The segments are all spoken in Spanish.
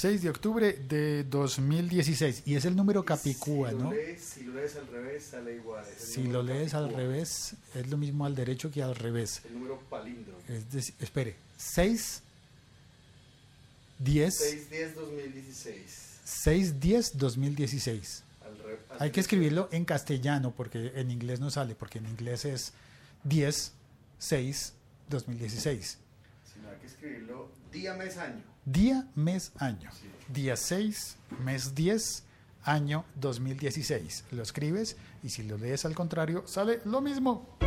6 de octubre de 2016. Y es el número Capicúa, si ¿no? Lees, si lo lees al revés, sale igual. Si lo lees al Capicúa, revés, es lo mismo al derecho que al revés. El número palíndromo. Es decir, espere, 6, 10, 6-10-2016. 6, 10, 2016. Al re- al Hay que escribirlo en castellano porque en inglés no sale, porque en inglés es 10, 6, 2016. Hay que escribirlo día, mes, año. Día, mes, año. Sí. Día 6, mes 10, año 2016. Lo escribes y si lo lees al contrario, sale lo mismo.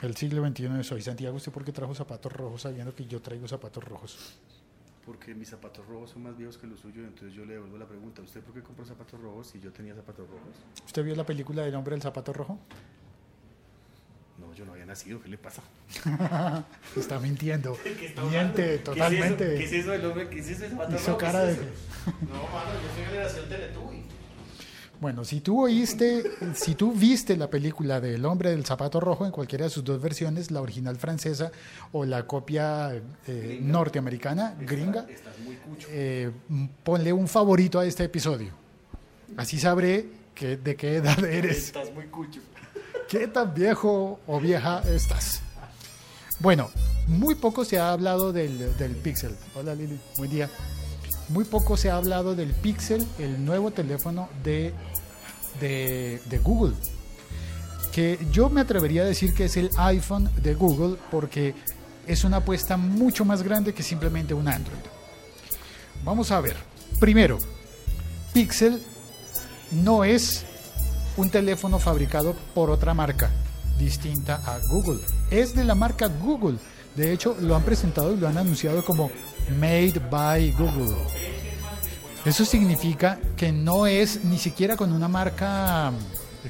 El siglo XXI es hoy. Santiago, ¿usted por qué trajo zapatos rojos sabiendo que yo traigo zapatos rojos? Porque mis zapatos rojos son más viejos que los suyos, entonces yo le devuelvo la pregunta, ¿usted por qué compró zapatos rojos si yo tenía zapatos rojos? ¿Usted vio la película del hombre del zapato rojo? No, yo no había nacido, ¿qué le pasa? Está mintiendo. Miente totalmente. ¿Qué es eso del hombre? ¿Qué es eso Hizo? ¿Qué cara es de-? No, mano, yo soy generación Teletubby. Bueno, si tú oíste, si tú viste la película del hombre del zapato rojo en cualquiera de sus dos versiones, la original francesa o la copia eh, norteamericana, gringa, Estás muy cucho. eh, ponle un favorito a este episodio. Así sabré que, de qué edad eres. Estás muy cucho. ¿Qué tan viejo o vieja estás? Bueno, muy poco se ha hablado del, Pixel. Hola Lili, buen día. Muy poco se ha hablado del Pixel, el nuevo teléfono de, de Google. Que yo me atrevería a decir que es el iPhone de Google porque es una apuesta mucho más grande que simplemente un Android. Vamos a ver. Primero, Pixel no es un teléfono fabricado por otra marca distinta a Google. Es de la marca Google. De hecho, lo han presentado y lo han anunciado como Made by Google. Eso significa que no es ni siquiera con una marca,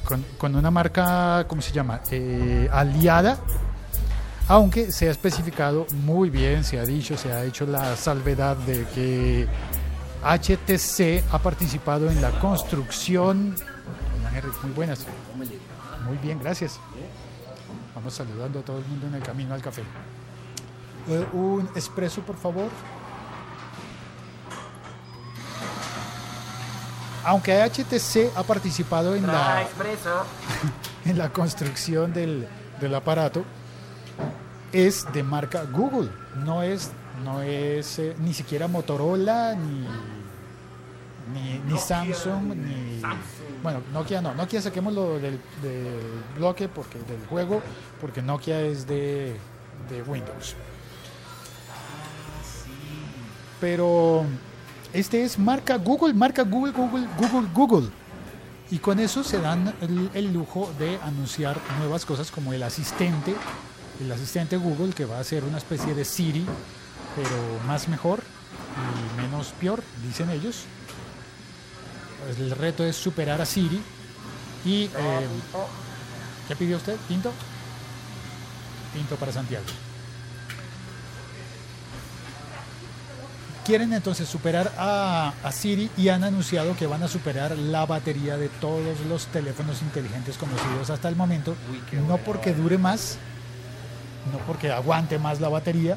con, con una marca, ¿cómo se llama? Eh, aliada, aunque se ha especificado muy bien, se ha dicho, se ha hecho la salvedad de que HTC ha participado en la construcción. Henry, Muy buenas. Muy bien, gracias. Vamos saludando a todo el mundo en el camino al café. Eh, Un espresso, por favor. Aunque HTC ha participado en la, en la construcción del, del aparato, es de marca Google, no es, no es eh, ni siquiera Motorola, ni, ni, ni Samsung, ni... Bueno, Nokia no, Nokia saquémoslo del, del bloque, porque del juego, porque Nokia es de, de Windows. Pero este es marca Google, marca Google, Google, Google, Google. Y con eso se dan el, el lujo de anunciar nuevas cosas como el asistente, el asistente Google que va a ser una especie de Siri, pero más mejor y menos peor, dicen ellos. El reto es superar a Siri y... eh, ¿Qué pidió usted? ¿Pinto? Pinto para Santiago. Quieren entonces superar a, a Siri y han anunciado que van a superar la batería de todos los teléfonos inteligentes conocidos hasta el momento. No porque dure más, no porque aguante más la batería,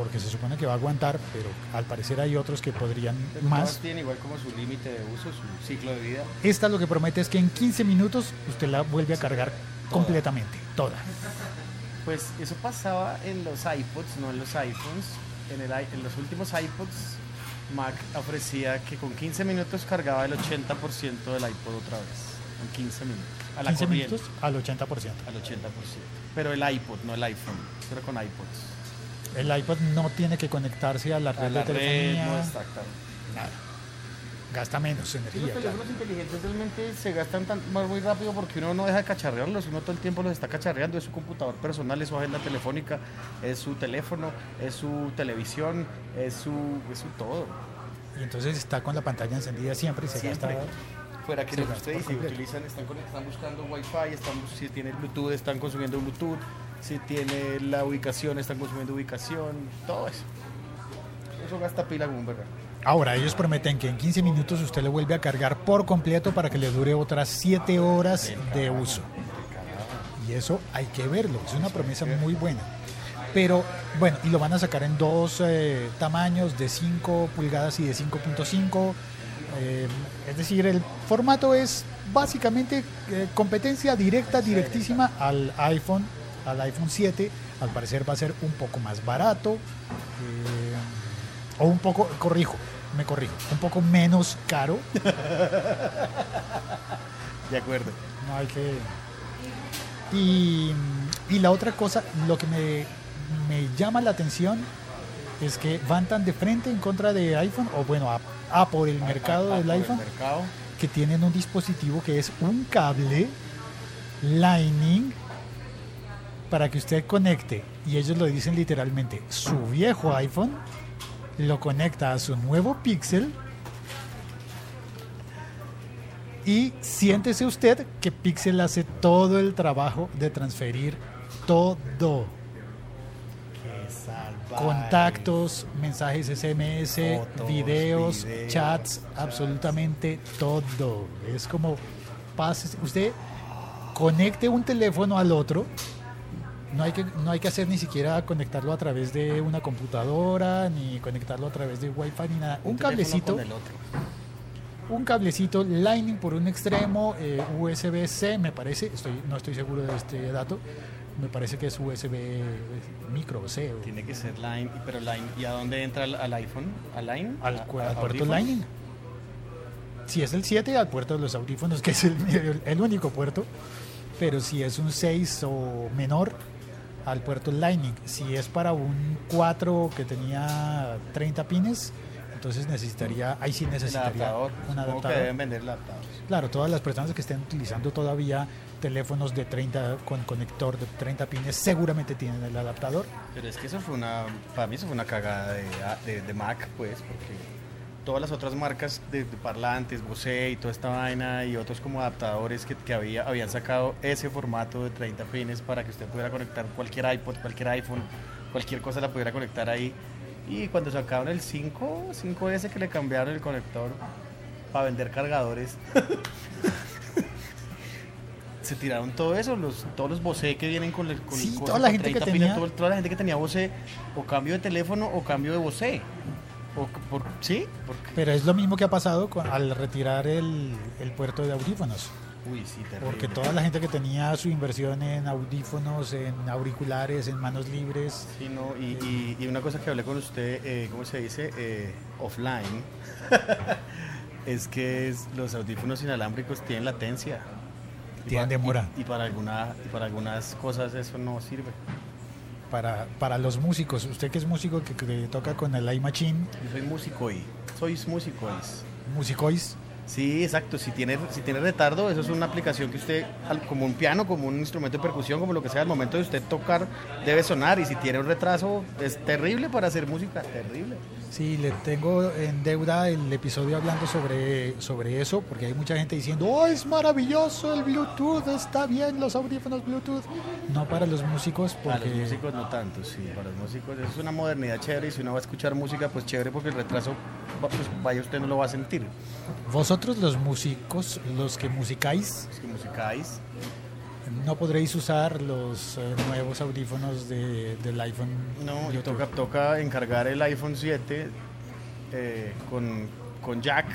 porque se supone que va a aguantar, pero al parecer hay otros que podrían más. tiene igual como su límite de uso, su ciclo de vida. Esta lo que promete es que en 15 minutos usted la vuelve a cargar completamente, toda. Pues eso pasaba en los iPods, no en los iPhones. En, el, los últimos iPods, Mac ofrecía que con 15 minutos cargaba el 80% del iPod otra vez. En 15 minutos. A la 15 corriente. minutos al 80%. Al 80%. Pero el iPod, no el iPhone. Pero con iPods. El iPod no tiene que conectarse a la red A la de red, telefonía. no exactamente. nada. Gasta menos Sí, los energía. claro. teléfonos inteligentes realmente se gastan tan, más muy rápido porque uno no deja de cacharrearlos, uno todo el tiempo los está cacharreando, es su computador personal, es su agenda telefónica, es su teléfono, es su televisión, es su, es su todo. Y entonces está con la pantalla encendida siempre y se Siempre. gasta. Fuera que Se lo que gasta usted por dice, completo. utilizan, están, están buscando Wi-Fi, están, si tiene Bluetooth, están consumiendo Bluetooth, si tiene la ubicación, están consumiendo ubicación, todo eso. Eso gasta pila como un verga. Ahora, ellos prometen que en 15 minutos usted le vuelve a cargar por completo para que le dure otras 7 horas de uso. Y eso hay que verlo, es una promesa muy buena. Pero bueno, y lo van a sacar en dos eh, tamaños, de 5 pulgadas y de 5.5. Eh, es decir, el formato es básicamente eh, competencia directa, directísima al iPhone, al iPhone 7. Al parecer va a ser un poco más barato. eh, o un poco, corrijo, me corrijo, un poco menos caro. De acuerdo. No hay que. Y, y la otra cosa, lo que me, me llama la atención es que van tan de frente en contra de iPhone, o bueno, a, a por el mercado del iPhone, mercado. que tienen un dispositivo que es un cable Lightning para que usted conecte, y ellos lo dicen literalmente, su viejo iPhone, lo conecta a su nuevo Pixel. Y siéntese usted que Pixel hace todo el trabajo de transferir todo. Contactos, mensajes SMS, Fotos, videos, videos, chats, chats. absolutamente todo. Es como pase, usted conecte un teléfono al otro. No hay, que, no hay que hacer ni siquiera conectarlo a través de una computadora, ni conectarlo a través de Wi-Fi, ni nada. Un, cablecito, con el otro. un cablecito Lightning por un extremo, eh, USB-C, me parece, estoy, no estoy seguro de este dato, me parece que es USB micro C. Tiene que ser Line, pero Line, ¿y a dónde entra al, al iPhone? ¿Al Line? al, ¿A- cu- a- al puerto? Lightning. Si es el 7, al puerto de los audífonos, que es el, el- el único puerto. Pero si es un 6 o menor, al puerto Lightning. Si es para un 4 que tenía 30 pines, entonces necesitaría, ahí sí necesitaría adaptador. un que adaptador. deben vender. Claro, todas las personas que estén utilizando todavía teléfonos de 30 con conector de 30 pines seguramente tienen el adaptador. Pero es que eso fue una, para mí eso fue una cagada de, de- de Mac, pues, porque todas las otras marcas de, de parlantes, Bose y toda esta vaina y otros como adaptadores que, que había, habían sacado ese formato de 30 pines para que usted pudiera conectar cualquier iPod, cualquier iPhone, cualquier cosa la pudiera conectar ahí. Y cuando sacaron el 5, 5S que le cambiaron el conector para vender cargadores, se tiraron todo eso, los, todos los Bose que vienen con, el, con Sí, toda la gente que 30 pines, tenía- todo- toda la gente que tenía Bose o cambio de teléfono o cambio de Bose. O, c- por, ¿Sí? Porque, Pero es lo mismo que ha pasado con, al retirar el, el puerto de audífonos. uy, sí, terrible. Porque toda la gente que tenía su inversión en audífonos, en auriculares, en manos libres, Sí, no, y, y- y una cosa que hablé con usted, eh, ¿cómo se dice? Eh, offline, es que es- los audífonos inalámbricos tienen latencia. Tienen demora. Y, y para alguna, y para algunas cosas eso no sirve. Para, para los músicos, usted que es músico que, que toca con el iMachine, Yo soy músico y sois músico. Musicois, Sí, exacto. Si tiene, si tiene retardo, eso es una aplicación que usted, como un piano, como un instrumento de percusión, como lo que sea, al momento de usted tocar, debe sonar. Y si tiene un retraso, es terrible para hacer música, terrible. Sí, le tengo en deuda el episodio hablando sobre, sobre eso, porque hay mucha gente diciendo, oh, es maravilloso el Bluetooth, está bien los audífonos Bluetooth. No para los músicos, Para porque los músicos no tanto, sí. Para los músicos es una modernidad chévere. Y si uno va a escuchar música, pues chévere, porque el retraso, pues vaya usted no lo va a sentir. vosotros los músicos, los que musicáis, Es que musicáis. No podréis usar los eh, nuevos audífonos de- del iPhone. No, y Bluetooth. toca, toca encargar el iPhone 7 eh, con, con jack,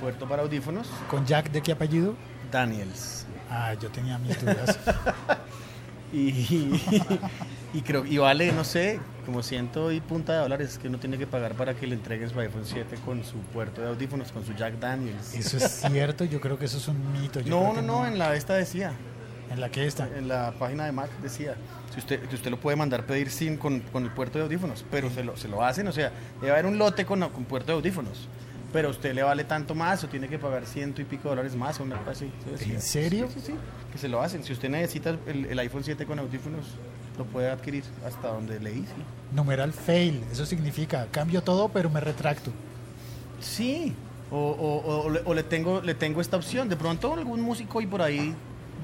puerto para audífonos, ¿Con Jack de qué apellido? Daniels. Ah, yo tenía mis dudas. Y, y creo y vale, no sé, como ciento y punta de dólares que uno tiene que pagar para que le entreguen su iPhone 7 con su puerto de audífonos, con su Jack Daniels. Eso es cierto, yo creo que eso es un mito. yo No, no, no, en la esta decía, en la que está. en la página de Mac decía, si usted, que usted lo puede mandar pedir sin con, con el puerto de audífonos, pero se lo, se lo hacen, o sea, debe haber un lote con, con puerto de audífonos. Pero a usted le vale tanto más o tiene que pagar ciento y pico dólares más o una cosa así. ¿En serio? Sí, sí, sí, que se lo hacen. Si usted necesita el, el iPhone 7 con audífonos, lo puede adquirir hasta donde leí, sí. Numeral fail, eso significa cambio todo pero me retracto. Sí, o, o- o le tengo, le tengo esta opción. De pronto algún músico y por ahí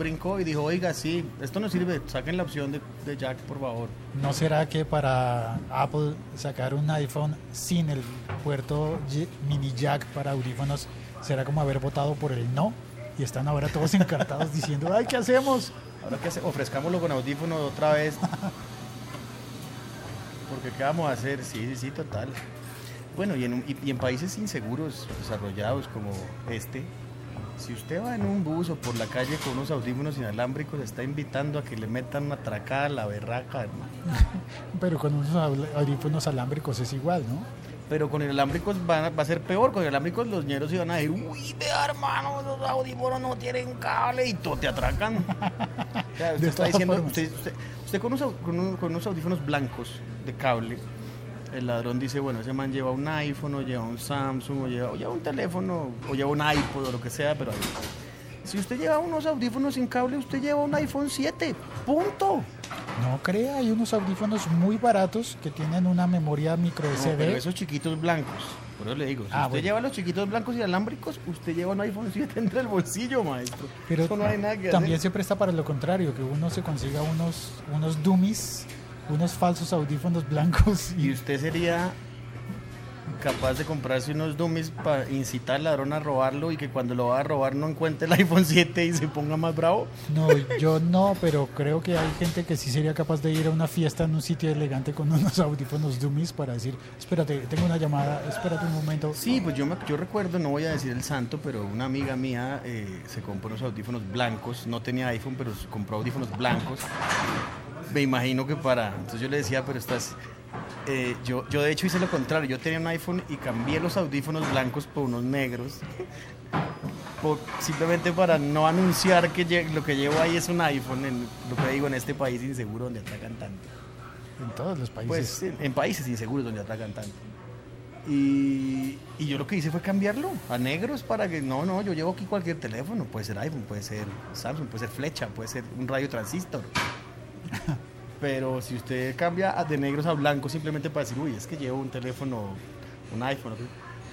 brincó y dijo, oiga, sí, esto no sirve, saquen la opción de, de Jack, por favor. ¿No será que para Apple sacar un iPhone sin el puerto mini jack para audífonos será como haber votado por el no? Y están ahora todos encartados diciendo, ay, ¿qué hacemos? Ahora que hace- ofrezcámoslo con audífono otra vez. Porque ¿qué vamos a hacer? Sí, sí, sí, total. Bueno, y en, un- y- y en países inseguros, desarrollados como este, si usted va en un bus o por la calle con unos audífonos inalámbricos, está invitando a que le metan una tracada a la berraca, hermano. Pero con unos audífonos alámbricos es igual, ¿no? Pero con inalámbricos van a- va a ser peor. Con inalámbricos los ñeros iban a decir, uy, vea hermano, los audífonos no tienen cable y todo te atracan. O sea, usted está diciendo, usted, usted- usted con, unos, au- con, un- con unos audífonos blancos de cable, el ladrón dice, bueno, ese man lleva un iPhone o lleva un Samsung o lleva, o lleva un teléfono o lleva un iPod o lo que sea, pero ahí- si usted lleva unos audífonos sin cable, usted lleva un iPhone 7, punto. No crea, hay unos audífonos muy baratos que tienen una memoria micro No, SD. pero esos chiquitos blancos. Por eso le digo, si Ah, usted bueno. lleva los chiquitos blancos y alámbricos, usted lleva un iPhone 7 entre el bolsillo, maestro. Pero Eso no hay nada que también hacer. se presta para lo contrario, que uno se consiga unos, unos dummies, unos falsos audífonos blancos. Y Y, usted sería capaz de comprarse unos dummies para incitar al ladrón a robarlo y que cuando lo va a robar no encuentre el iPhone 7 y se ponga más bravo. no, yo no, pero creo que hay gente que sí sería capaz de ir a una fiesta en un sitio elegante con unos audífonos dummies para decir, espérate, tengo una llamada, espérate un momento. Sí, pues yo, me, yo recuerdo, no voy a decir el santo, pero una amiga mía eh, se compró unos audífonos blancos, no tenía iPhone, pero se compró audífonos blancos. Me imagino que para... Entonces yo le decía, pero estás... eh, yo, yo de hecho hice lo contrario, yo tenía un iPhone y cambié los audífonos blancos por unos negros. por- simplemente para no anunciar que lo que llevo ahí es un iPhone, en, lo que digo, en este país inseguro donde atracan tanto. En todos los países. Pues en, en países inseguros donde atracan tanto. Y, y yo lo que hice fue cambiarlo a negros para que, no, no, yo llevo aquí cualquier teléfono, puede ser iPhone, puede ser Samsung, puede ser flecha, puede ser un radio transistor. Pero si usted cambia de negros a blancos simplemente para decir, uy, es que llevo un teléfono, un iPhone,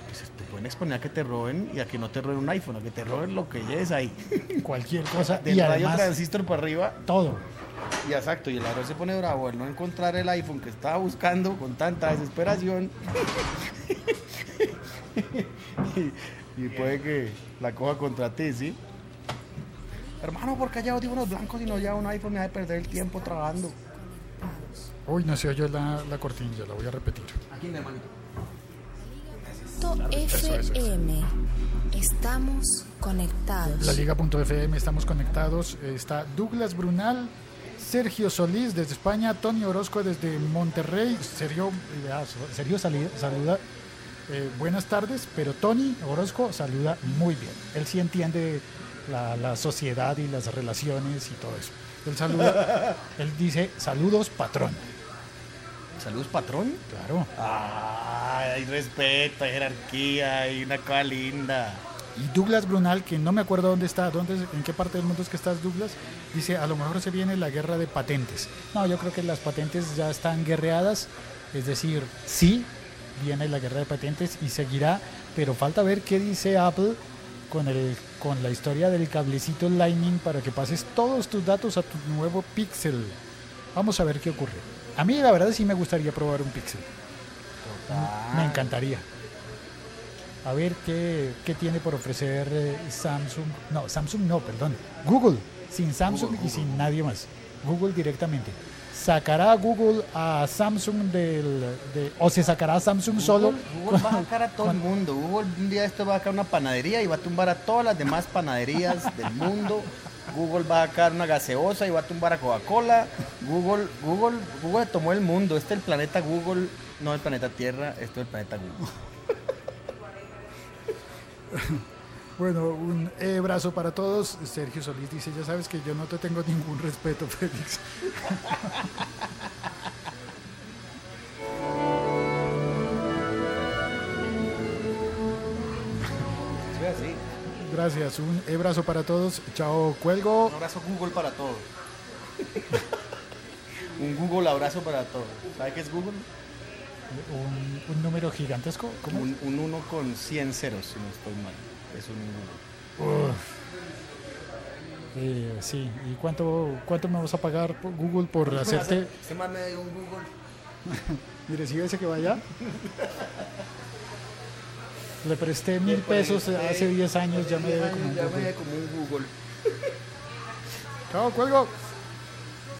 pues te pueden exponer a que te roben y a que no te roben un iPhone, a que te roben lo que lleves ahí. cualquier cosa. Del y radio además, transistor para arriba todo. y exacto, y el ladrón se pone bravo al no encontrar el iPhone que estaba buscando con tanta desesperación. y, y puede que la coja contra ti, ¿sí? Hermano, ¿por qué lleva audífonos blancos y no lleva un iPhone? Me a perder el tiempo trabajando. Uy, no se oyó la, la cortinilla, la voy a repetir. Aquí, mi hermanito. eso, eso. FM. Estamos conectados. La Liga.fm, estamos conectados. Está Douglas Brunal, Sergio Solís desde España, Tony Orozco desde Monterrey. Sergio, ah, Sergio saluda. eh, buenas tardes, pero Tony Orozco saluda muy bien. Él sí entiende la, la sociedad y las relaciones y todo eso. Él saluda, él dice saludos patrón. Saludos, patrón. Claro. Ay, hay respeto, hay jerarquía, hay una cosa linda. Y Douglas Brunal, que no me acuerdo dónde está, dónde, en qué parte del mundo es que estás Douglas, dice, a lo mejor se viene la guerra de patentes. No, yo creo que las patentes ya están guerreadas, es decir, sí, viene la guerra de patentes y seguirá, pero falta ver qué dice Apple con, el, con la historia del cablecito Lightning para que pases todos tus datos a tu nuevo Pixel. Vamos a ver qué ocurre. A mí la verdad sí me gustaría probar un Pixel. Me encantaría. A ver qué, qué tiene por ofrecer eh, Samsung. No, Samsung no, perdón. Google. Sin Samsung y sin nadie más. Google directamente. ¿Sacará Google a Samsung del... de- o se sacará a Samsung solo? Google va a sacar a todo el mundo. Google un día esto va a sacar una panadería y va a tumbar a todas las demás panaderías del mundo. Google va a sacar una gaseosa y va a tumbar a Coca-Cola. Google, Google, Google tomó el mundo. Este es el planeta Google, no el planeta Tierra, esto es el planeta Google. Bueno, un abrazo para todos. Sergio Solís dice, ya sabes que yo no te tengo ningún respeto, Félix. Gracias, un abrazo para todos. Chao, cuelgo. Un abrazo Google para todos. un Google abrazo para todos. ¿Sabe qué es Google? Un, un número gigantesco. ¿Cómo? Un, un uno con 100 ceros, si no estoy mal. Es un Google. Eh, sí, ¿y cuánto, cuánto me vas a pagar por Google por hacerte? Este man me dio un Google. Mire, si ese que vaya. Le presté mil pesos hace 10 años, ya me debe como un Google. Chao, cuelgo.